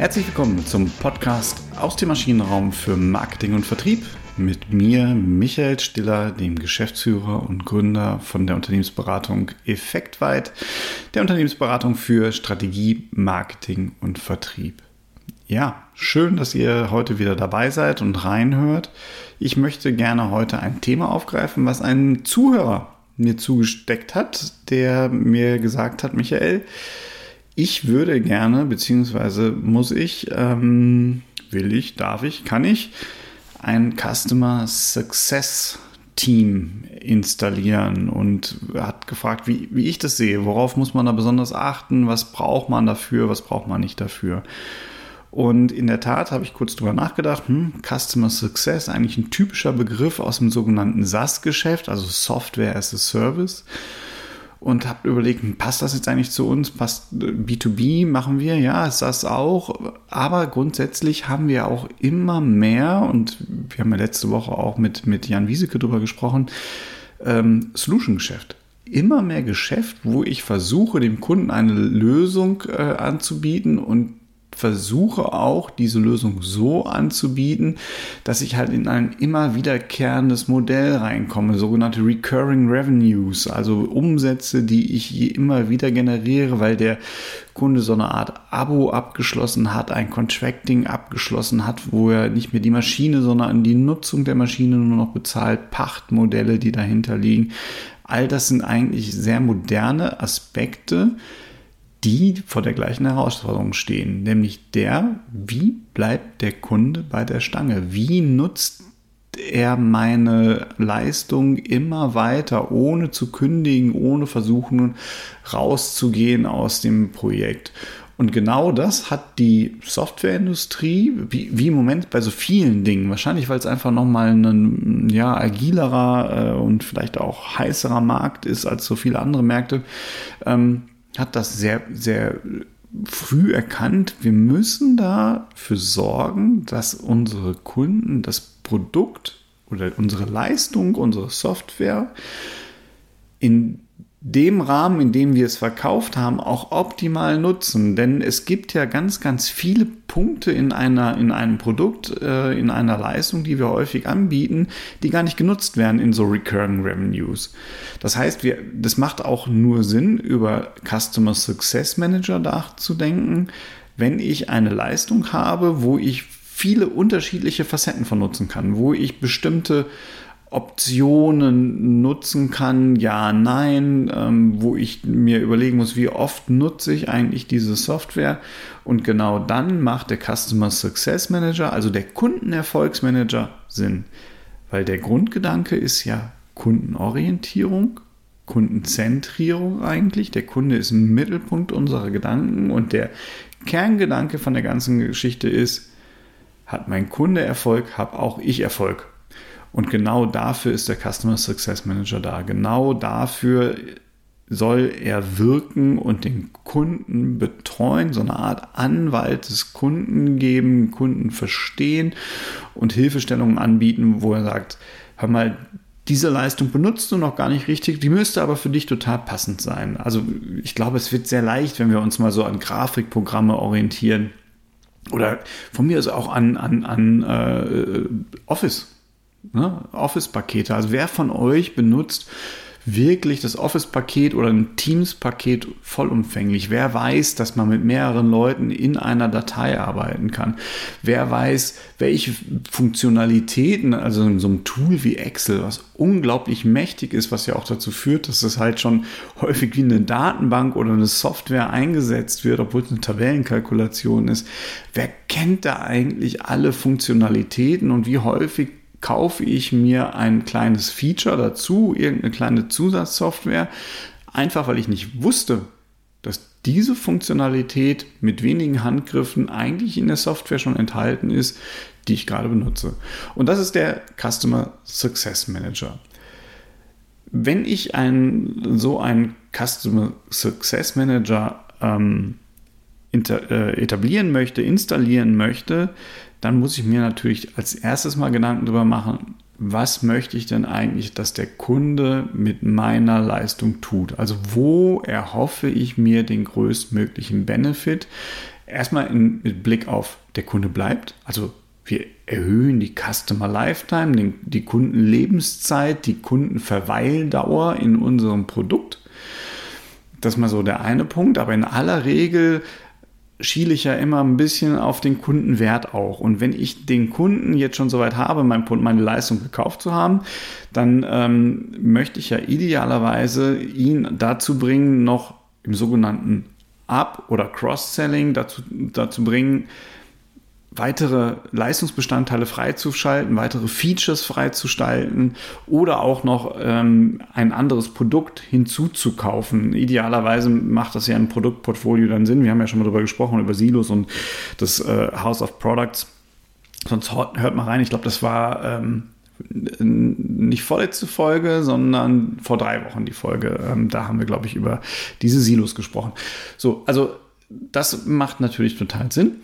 Herzlich willkommen zum Podcast aus dem Maschinenraum für Marketing und Vertrieb mit mir, Michael Stiller, dem Geschäftsführer und Gründer von der Unternehmensberatung Effektweit, der Unternehmensberatung für Strategie, Marketing und Vertrieb. Ja, schön, dass ihr heute wieder dabei seid und reinhört. Ich möchte gerne heute ein Thema aufgreifen, was ein Zuhörer mir zugesteckt hat, der mir gesagt hat, Michael, ich würde gerne, beziehungsweise muss ich, ähm, will ich, darf ich, kann ich, ein Customer Success Team installieren und hat gefragt, wie, wie ich das sehe, worauf muss man da besonders achten, was braucht man dafür, was braucht man nicht dafür. Und in der Tat habe ich kurz drüber nachgedacht, hm, Customer Success, eigentlich ein typischer Begriff aus dem sogenannten SaaS-Geschäft, also Software as a Service. Und habe überlegt, hm, passt das jetzt eigentlich zu uns? Passt B2B machen wir? Ja, ist das auch. Aber grundsätzlich haben wir auch immer mehr, und wir haben ja letzte Woche auch mit, mit Jan Wieseke drüber gesprochen, ähm, Solution-Geschäft immer mehr Geschäft, wo ich versuche, dem Kunden eine Lösung äh, anzubieten und versuche auch diese Lösung so anzubieten, dass ich halt in ein immer wiederkehrendes Modell reinkomme, sogenannte Recurring Revenues, also Umsätze, die ich immer wieder generiere, weil der Kunde so eine Art Abo abgeschlossen hat, ein Contracting abgeschlossen hat, wo er nicht mehr die Maschine, sondern die Nutzung der Maschine nur noch bezahlt, Pachtmodelle, die dahinter liegen. All das sind eigentlich sehr moderne Aspekte, die vor der gleichen Herausforderung stehen, nämlich der, wie bleibt der Kunde bei der Stange? Wie nutzt er meine Leistung immer weiter, ohne zu kündigen, ohne versuchen rauszugehen aus dem Projekt? Und genau das hat die Softwareindustrie, wie, wie im Moment bei so vielen Dingen, wahrscheinlich weil es einfach nochmal ein ja, agilerer äh, und vielleicht auch heißerer Markt ist als so viele andere Märkte, ähm, hat das sehr, sehr früh erkannt, wir müssen dafür sorgen, dass unsere Kunden das Produkt oder unsere Leistung, unsere Software in dem Rahmen, in dem wir es verkauft haben, auch optimal nutzen. Denn es gibt ja ganz, ganz viele Punkte in, einer, in einem Produkt, äh, in einer Leistung, die wir häufig anbieten, die gar nicht genutzt werden in so Recurring Revenues. Das heißt, wir, das macht auch nur Sinn, über Customer Success Manager nachzudenken, wenn ich eine Leistung habe, wo ich viele unterschiedliche Facetten von nutzen kann, wo ich bestimmte Optionen nutzen kann, ja, nein, ähm, wo ich mir überlegen muss, wie oft nutze ich eigentlich diese Software. Und genau dann macht der Customer Success Manager, also der Kundenerfolgsmanager, Sinn. Weil der Grundgedanke ist ja Kundenorientierung, Kundenzentrierung eigentlich. Der Kunde ist im Mittelpunkt unserer Gedanken und der Kerngedanke von der ganzen Geschichte ist, hat mein Kunde Erfolg, habe auch ich Erfolg. Und genau dafür ist der Customer Success Manager da. Genau dafür soll er wirken und den Kunden betreuen, so eine Art Anwalt des Kunden geben, Kunden verstehen und Hilfestellungen anbieten, wo er sagt, hör mal, diese Leistung benutzt du noch gar nicht richtig, die müsste aber für dich total passend sein. Also ich glaube, es wird sehr leicht, wenn wir uns mal so an Grafikprogramme orientieren oder von mir aus auch an, an, an äh, Office Ne? Office-Pakete. Also wer von euch benutzt wirklich das Office-Paket oder ein Teams-Paket vollumfänglich? Wer weiß, dass man mit mehreren Leuten in einer Datei arbeiten kann? Wer weiß, welche Funktionalitäten, also in so einem Tool wie Excel, was unglaublich mächtig ist, was ja auch dazu führt, dass es halt schon häufig wie eine Datenbank oder eine Software eingesetzt wird, obwohl es eine Tabellenkalkulation ist. Wer kennt da eigentlich alle Funktionalitäten und wie häufig kaufe ich mir ein kleines Feature dazu, irgendeine kleine Zusatzsoftware, einfach weil ich nicht wusste, dass diese Funktionalität mit wenigen Handgriffen eigentlich in der Software schon enthalten ist, die ich gerade benutze. Und das ist der Customer Success Manager. Wenn ich ein, so einen Customer Success Manager ähm, äh, etablieren möchte, installieren möchte, dann muss ich mir natürlich als erstes mal Gedanken darüber machen, was möchte ich denn eigentlich, dass der Kunde mit meiner Leistung tut? Also wo erhoffe ich mir den größtmöglichen Benefit? erstmal in, mit Blick auf der Kunde bleibt, also wir erhöhen die Customer Lifetime, den, die Kundenlebenszeit, die Kundenverweildauer in unserem Produkt. Das ist mal so der eine Punkt, aber in aller Regel schiele ich ja immer ein bisschen auf den Kundenwert auch. Und wenn ich den Kunden jetzt schon soweit habe, mein, meine Leistung gekauft zu haben, dann ähm, möchte ich ja idealerweise ihn dazu bringen, noch im sogenannten Up- oder Cross-Selling dazu, dazu bringen, weitere Leistungsbestandteile freizuschalten, weitere Features freizuschalten oder auch noch ähm, ein anderes Produkt hinzuzukaufen. Idealerweise macht das ja ein Produktportfolio dann Sinn. Wir haben ja schon mal darüber gesprochen, über Silos und das äh, House of Products. Sonst hört mal rein. Ich glaube, das war ähm, nicht vorletzte Folge, sondern vor drei Wochen die Folge. Ähm, da haben wir, glaube ich, über diese Silos gesprochen. So, also das macht natürlich total Sinn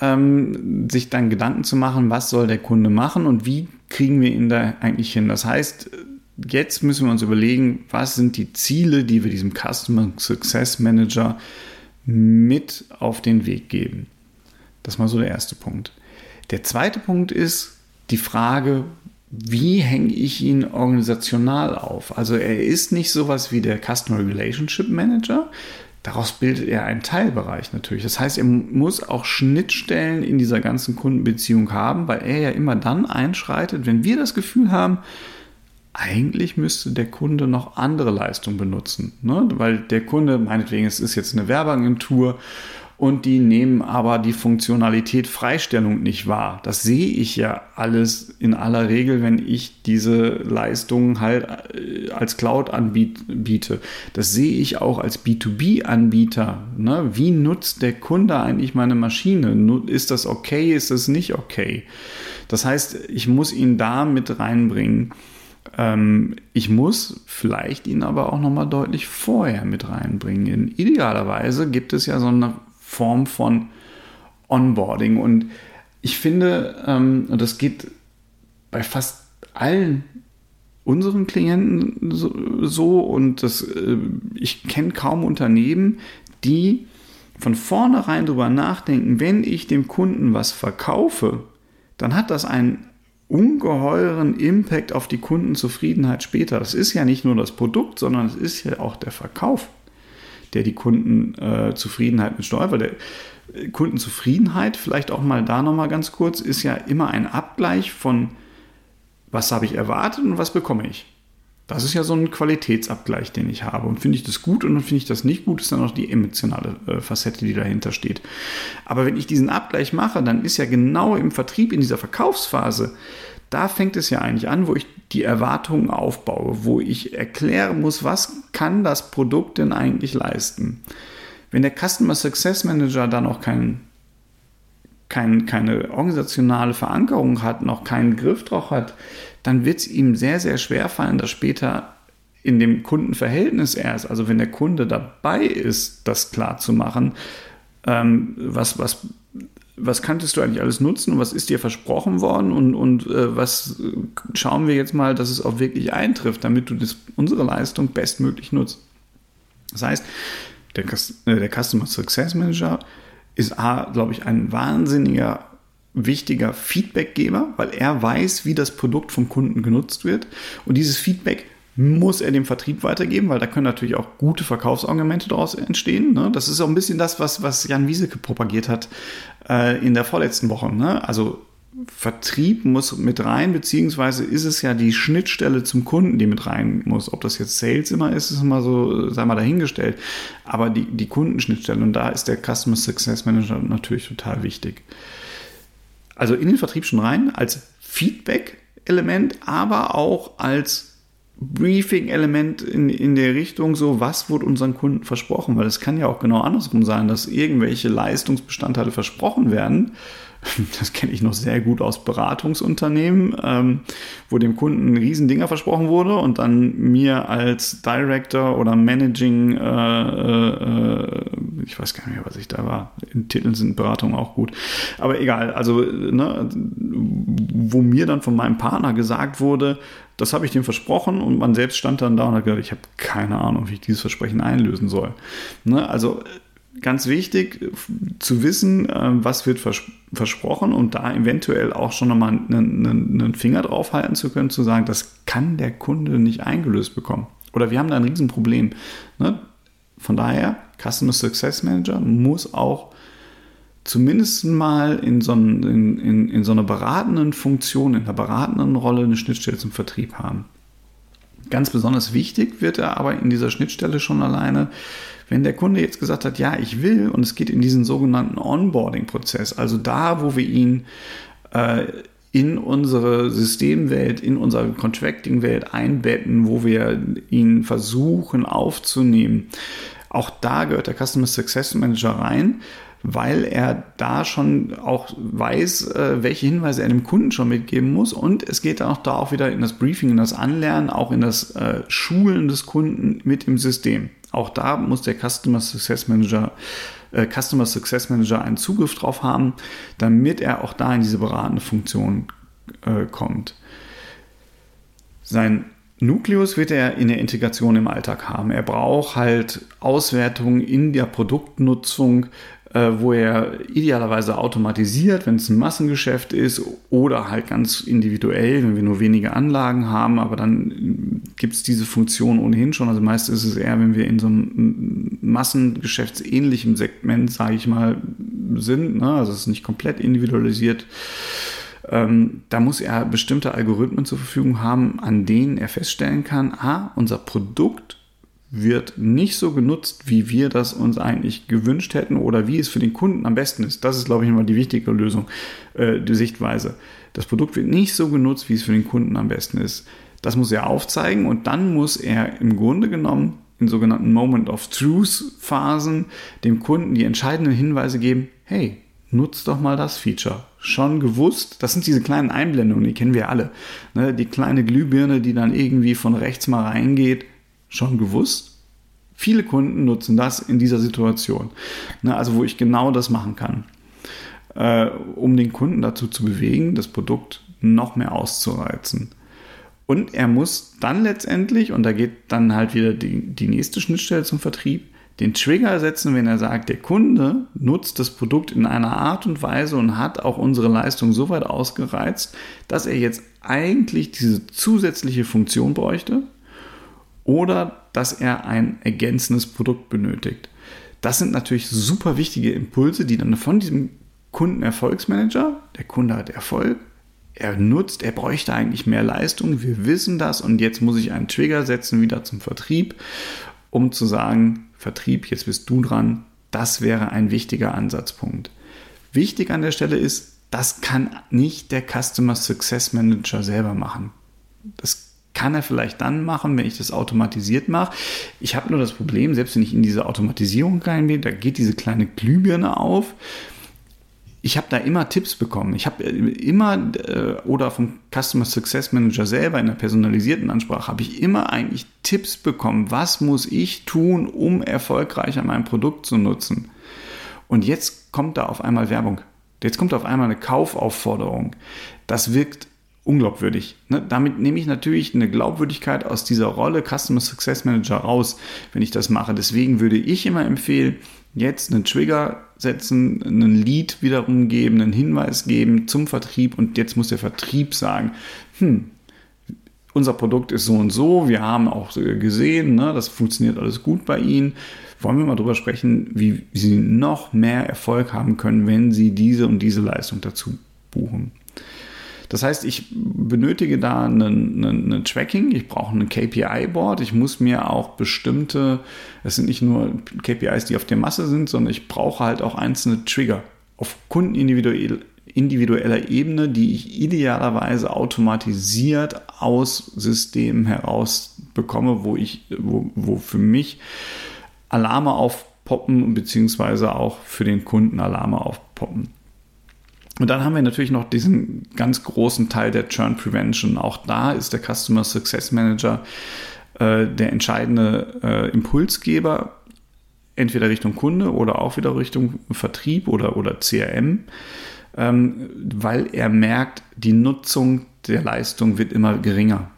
ähm, sich dann Gedanken zu machen, was soll der Kunde machen und wie kriegen wir ihn da eigentlich hin. Das heißt, jetzt müssen wir uns überlegen, was sind die Ziele, die wir diesem Customer Success Manager mit auf den Weg geben. Das mal so der erste Punkt. Der zweite Punkt ist die Frage, wie hänge ich ihn organisational auf? Also er ist nicht sowas wie der Customer Relationship Manager, Daraus bildet er einen Teilbereich natürlich. Das heißt, er muss auch Schnittstellen in dieser ganzen Kundenbeziehung haben, weil er ja immer dann einschreitet, wenn wir das Gefühl haben, eigentlich müsste der Kunde noch andere Leistungen benutzen. Ne? Weil der Kunde, meinetwegen, es ist jetzt eine Werbeagentur und die nehmen aber die Funktionalität Freistellung nicht wahr. Das sehe ich ja alles in aller Regel, wenn ich diese Leistungen halt äh, als Cloud anbiete. Das sehe ich auch als B2B-Anbieter. Ne? Wie nutzt der Kunde eigentlich meine Maschine? Ist das okay? Ist das nicht okay? Das heißt, ich muss ihn da mit reinbringen. Ähm, ich muss vielleicht ihn aber auch nochmal deutlich vorher mit reinbringen. Idealerweise gibt es ja so eine Form von Onboarding. Und ich finde, ähm, und das geht bei fast allen unseren Klienten so, so und das, äh, ich kenne kaum Unternehmen, die von vornherein darüber nachdenken, wenn ich dem Kunden was verkaufe, dann hat das einen ungeheuren Impact auf die Kundenzufriedenheit später. Das ist ja nicht nur das Produkt, sondern es ist ja auch der Verkauf der die Kundenzufriedenheit mit steuert, weil der äh, Kundenzufriedenheit, vielleicht auch mal da nochmal ganz kurz, ist ja immer ein Abgleich von, was habe ich erwartet und was bekomme ich. Das ist ja so ein Qualitätsabgleich, den ich habe. Und finde ich das gut und finde ich das nicht gut, ist dann auch die emotionale äh, Facette, die dahinter steht. Aber wenn ich diesen Abgleich mache, dann ist ja genau im Vertrieb, in dieser Verkaufsphase, da fängt es ja eigentlich an, wo ich die Erwartungen aufbaue, wo ich erklären muss, was kann das Produkt denn eigentlich leisten. Wenn der Customer Success Manager dann auch kein, kein, keine organisationale Verankerung hat, noch keinen Griff drauf hat, dann wird es ihm sehr, sehr schwer fallen, das später in dem Kundenverhältnis erst, also wenn der Kunde dabei ist, das klar zu machen, ähm, was, was was kanntest du eigentlich alles nutzen und was ist dir versprochen worden und, und äh, was äh, schauen wir jetzt mal, dass es auch wirklich eintrifft, damit du das, unsere Leistung bestmöglich nutzt. Das heißt, der, äh, der Customer Success Manager ist, glaube ich, ein wahnsinniger wichtiger Feedbackgeber, weil er weiß, wie das Produkt vom Kunden genutzt wird. Und dieses Feedback muss er dem Vertrieb weitergeben, weil da können natürlich auch gute Verkaufsargumente daraus entstehen. Ne? Das ist auch ein bisschen das, was, was Jan Wieseke propagiert hat äh, in der vorletzten Woche. Ne? Also Vertrieb muss mit rein, beziehungsweise ist es ja die Schnittstelle zum Kunden, die mit rein muss. Ob das jetzt Sales immer ist, ist immer so, sei mal dahingestellt. Aber die, die Kundenschnittstelle, und da ist der Customer Success Manager natürlich total wichtig. Also in den Vertrieb schon rein, als Feedback-Element, aber auch als Briefing-Element in, in der Richtung, so was wurde unseren Kunden versprochen, weil es kann ja auch genau andersrum sein, dass irgendwelche Leistungsbestandteile versprochen werden. Das kenne ich noch sehr gut aus Beratungsunternehmen, ähm, wo dem Kunden Riesendinger versprochen wurde und dann mir als Director oder Managing, äh, äh, ich weiß gar nicht mehr, was ich da war. In Titeln sind Beratungen auch gut. Aber egal, also, ne, wo mir dann von meinem Partner gesagt wurde, das habe ich dem versprochen und man selbst stand dann da und hat gesagt, ich habe keine Ahnung, wie ich dieses Versprechen einlösen soll. Ne, also ganz wichtig zu wissen, äh, was wird vers versprochen und da eventuell auch schon nochmal einen, einen, Finger drauf halten zu können, zu sagen, das kann der Kunde nicht eingelöst bekommen. Oder wir haben da ein Riesenproblem. Ne? Von daher, Customer Success Manager muss auch zumindest mal in so, ein, in, in, in so einer beratenden Funktion, in einer beratenden Rolle eine Schnittstelle zum Vertrieb haben. Ganz besonders wichtig wird er aber in dieser Schnittstelle schon alleine, wenn der Kunde jetzt gesagt hat, ja, ich will, und es geht in diesen sogenannten Onboarding-Prozess, also da, wo wir ihn äh, in unsere Systemwelt, in unsere Contracting-Welt einbetten, wo wir ihn versuchen aufzunehmen. Auch da gehört der Customer Success Manager rein weil er da schon auch weiß, äh, welche Hinweise er dem Kunden schon mitgeben muss. Und es geht dann auch da auch wieder in das Briefing, in das Anlernen, auch in das äh, Schulen des Kunden mit im System. Auch da muss der Customer Success Manager äh, Customer Success Manager einen Zugriff drauf haben, damit er auch da in diese beratende Funktion äh, kommt. Sein Nukleus wird er in der Integration im Alltag haben. Er braucht halt Auswertungen in der Produktnutzung, äh, wo er idealerweise automatisiert, wenn es ein Massengeschäft ist, oder halt ganz individuell, wenn wir nur wenige Anlagen haben, aber dann gibt es diese Funktion ohnehin schon. Also meist ist es eher, wenn wir in so einem Massengeschäftsähnlichen Segment, sage ich mal, sind, ne? also es ist nicht komplett individualisiert. Ähm, da muss er bestimmte Algorithmen zur Verfügung haben, an denen er feststellen kann, ah, unser Produkt wird nicht so genutzt, wie wir das uns eigentlich gewünscht hätten oder wie es für den Kunden am besten ist. Das ist, glaube ich, immer die wichtige Lösung, äh, die Sichtweise. Das Produkt wird nicht so genutzt, wie es für den Kunden am besten ist. Das muss er aufzeigen und dann muss er im Grunde genommen in sogenannten Moment of Truth Phasen dem Kunden die entscheidenden Hinweise geben, hey, nutzt doch mal das Feature. Schon gewusst, das sind diese kleinen Einblendungen, die kennen wir alle. Ne? Die kleine Glühbirne, die dann irgendwie von rechts mal reingeht schon gewusst. Viele Kunden nutzen das in dieser Situation. Ne, also wo ich genau das machen kann, äh, um den Kunden dazu zu bewegen, das Produkt noch mehr auszureizen. Und er muss dann letztendlich, und da geht dann halt wieder die, die nächste Schnittstelle zum Vertrieb, den Trigger setzen, wenn er sagt, der Kunde nutzt das Produkt in einer Art und Weise und hat auch unsere Leistung so weit ausgereizt, dass er jetzt eigentlich diese zusätzliche Funktion bräuchte, oder dass er ein ergänzendes Produkt benötigt. Das sind natürlich super wichtige Impulse, die dann von diesem Kundenerfolgsmanager, der Kunde hat Erfolg, er nutzt, er bräuchte eigentlich mehr Leistung, wir wissen das und jetzt muss ich einen Trigger setzen wieder zum Vertrieb, um zu sagen, Vertrieb, jetzt bist du dran, das wäre ein wichtiger Ansatzpunkt. Wichtig an der Stelle ist, das kann nicht der Customer Success Manager selber machen. Das kann er vielleicht dann machen, wenn ich das automatisiert mache. Ich habe nur das Problem, selbst wenn ich in diese Automatisierung reingehe, da geht diese kleine Glühbirne auf. Ich habe da immer Tipps bekommen. Ich habe äh, immer äh, oder vom Customer Success Manager selber in der personalisierten Ansprache habe ich immer eigentlich Tipps bekommen. Was muss ich tun, um erfolgreicher mein Produkt zu nutzen? Und jetzt kommt da auf einmal Werbung. Jetzt kommt auf einmal eine Kaufaufforderung. Das wirkt unglaubwürdig. Ne? Damit nehme ich natürlich eine Glaubwürdigkeit aus dieser Rolle Customer Success Manager raus, wenn ich das mache. Deswegen würde ich immer empfehlen, jetzt einen Trigger setzen, einen Lead wiederum geben, einen Hinweis geben zum Vertrieb und jetzt muss der Vertrieb sagen, hm, unser Produkt ist so und so, wir haben auch gesehen, ne, das funktioniert alles gut bei Ihnen. Wollen wir mal darüber sprechen, wie Sie noch mehr Erfolg haben können, wenn Sie diese und diese Leistung dazu buchen. Das heißt, ich benötige da ein Tracking, ich brauche ein KPI-Board, ich muss mir auch bestimmte, es sind nicht nur KPIs, die auf der Masse sind, sondern ich brauche halt auch einzelne Trigger auf kundenindividuell individueller Ebene, die ich idealerweise automatisiert aus Systemen heraus bekomme, wo ich, wo, wo für mich Alarme aufpoppen, beziehungsweise auch für den Kunden Alarme aufpoppen. Und dann haben wir natürlich noch diesen ganz großen Teil der Churn Prevention. Auch da ist der Customer Success Manager äh, der entscheidende äh, Impulsgeber, entweder Richtung Kunde oder auch wieder Richtung Vertrieb oder, oder CRM, ähm, weil er merkt, die Nutzung der Leistung wird immer geringer.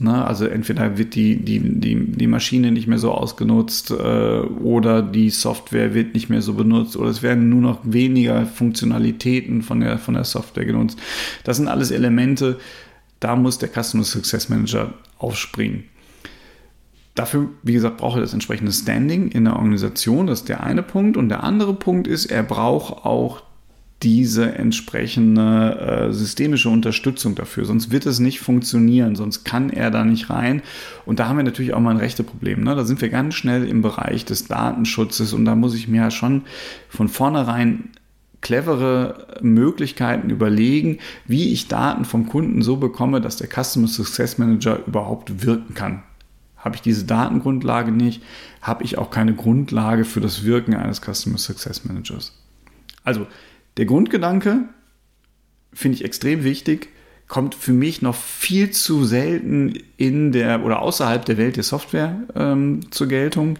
Ne? Also entweder wird die, die, die, die Maschine nicht mehr so ausgenutzt äh, oder die Software wird nicht mehr so benutzt oder es werden nur noch weniger Funktionalitäten von der, von der Software genutzt. Das sind alles Elemente, da muss der Customer Success Manager aufspringen. Dafür, wie gesagt, braucht er das entsprechende Standing in der Organisation. Das ist der eine Punkt. Und der andere Punkt ist, er braucht auch diese entsprechende äh, systemische Unterstützung dafür. Sonst wird es nicht funktionieren, sonst kann er da nicht rein. Und da haben wir natürlich auch mal ein rechte Problem. Ne? Da sind wir ganz schnell im Bereich des Datenschutzes und da muss ich mir ja schon von vornherein clevere Möglichkeiten überlegen, wie ich Daten vom Kunden so bekomme, dass der Customer Success Manager überhaupt wirken kann. Habe ich diese Datengrundlage nicht, habe ich auch keine Grundlage für das Wirken eines Customer Success Managers. Also der Grundgedanke finde ich extrem wichtig, kommt für mich noch viel zu selten in der oder außerhalb der Welt der Software ähm, zur Geltung.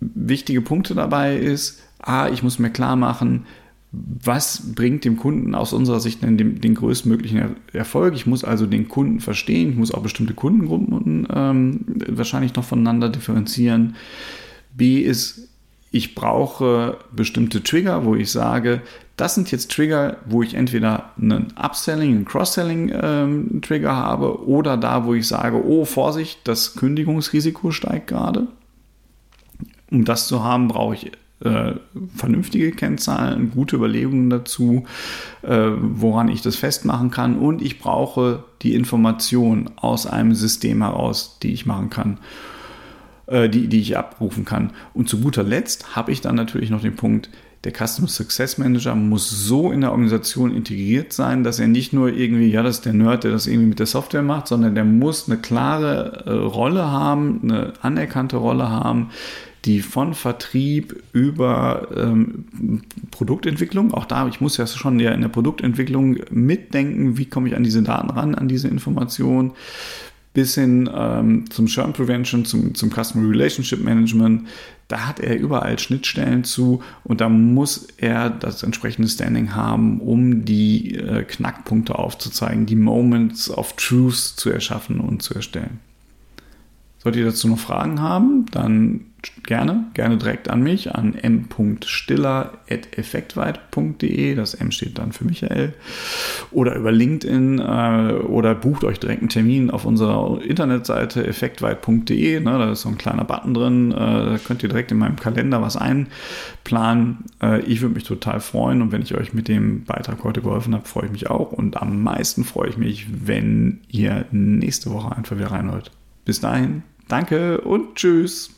Wichtige Punkte dabei ist, A, ich muss mir klar machen, was bringt dem Kunden aus unserer Sicht den, den, größtmöglichen Erfolg. Ich muss also den Kunden verstehen, ich muss auch bestimmte Kundengruppen ähm, wahrscheinlich noch voneinander differenzieren. B ist, ich brauche bestimmte Trigger, wo ich sage, das sind jetzt Trigger, wo ich entweder einen Upselling, einen Cross-Selling-Trigger ähm, habe oder da, wo ich sage, oh Vorsicht, das Kündigungsrisiko steigt gerade. Um das zu haben, brauche ich äh, vernünftige Kennzahlen, gute Überlegungen dazu, äh, woran ich das festmachen kann und ich brauche die Information aus einem System heraus, die ich machen kann. Äh, die, die ich abrufen kann. Und zu guter Letzt habe ich dann natürlich noch den Punkt, der Customer Success Manager muss so in der Organisation integriert sein, dass er nicht nur irgendwie, ja, das ist der Nerd, der das irgendwie mit der Software macht, sondern der muss eine klare äh, Rolle haben, eine anerkannte Rolle haben, die von Vertrieb über ähm, Produktentwicklung, auch da, ich muss ja schon ja in der Produktentwicklung mitdenken, wie komme ich an diese Daten ran, an diese Informationen, bis hin ähm, zum Churn Prevention, zum, zum Customer Relationship Management. Da hat er überall Schnittstellen zu und da muss er das entsprechende Standing haben, um die äh, Knackpunkte aufzuzeigen, die Moments of Truth zu erschaffen und zu erstellen. Solltet ihr dazu noch Fragen haben, dann gerne, gerne direkt an mich, an m.stiller.effektweit.de. Das M steht dann für Michael. Oder über LinkedIn äh, oder bucht euch direkt einen Termin auf unserer Internetseite effektweit.de. Ne, da ist so ein kleiner Button drin. Äh, da könnt ihr direkt in meinem Kalender was einplanen. Äh, ich würde mich total freuen und wenn ich euch mit dem Beitrag heute geholfen habe, freue ich mich auch. Und am meisten freue ich mich, wenn ihr nächste Woche einfach wieder reinhört. Bis dahin, danke und tschüss.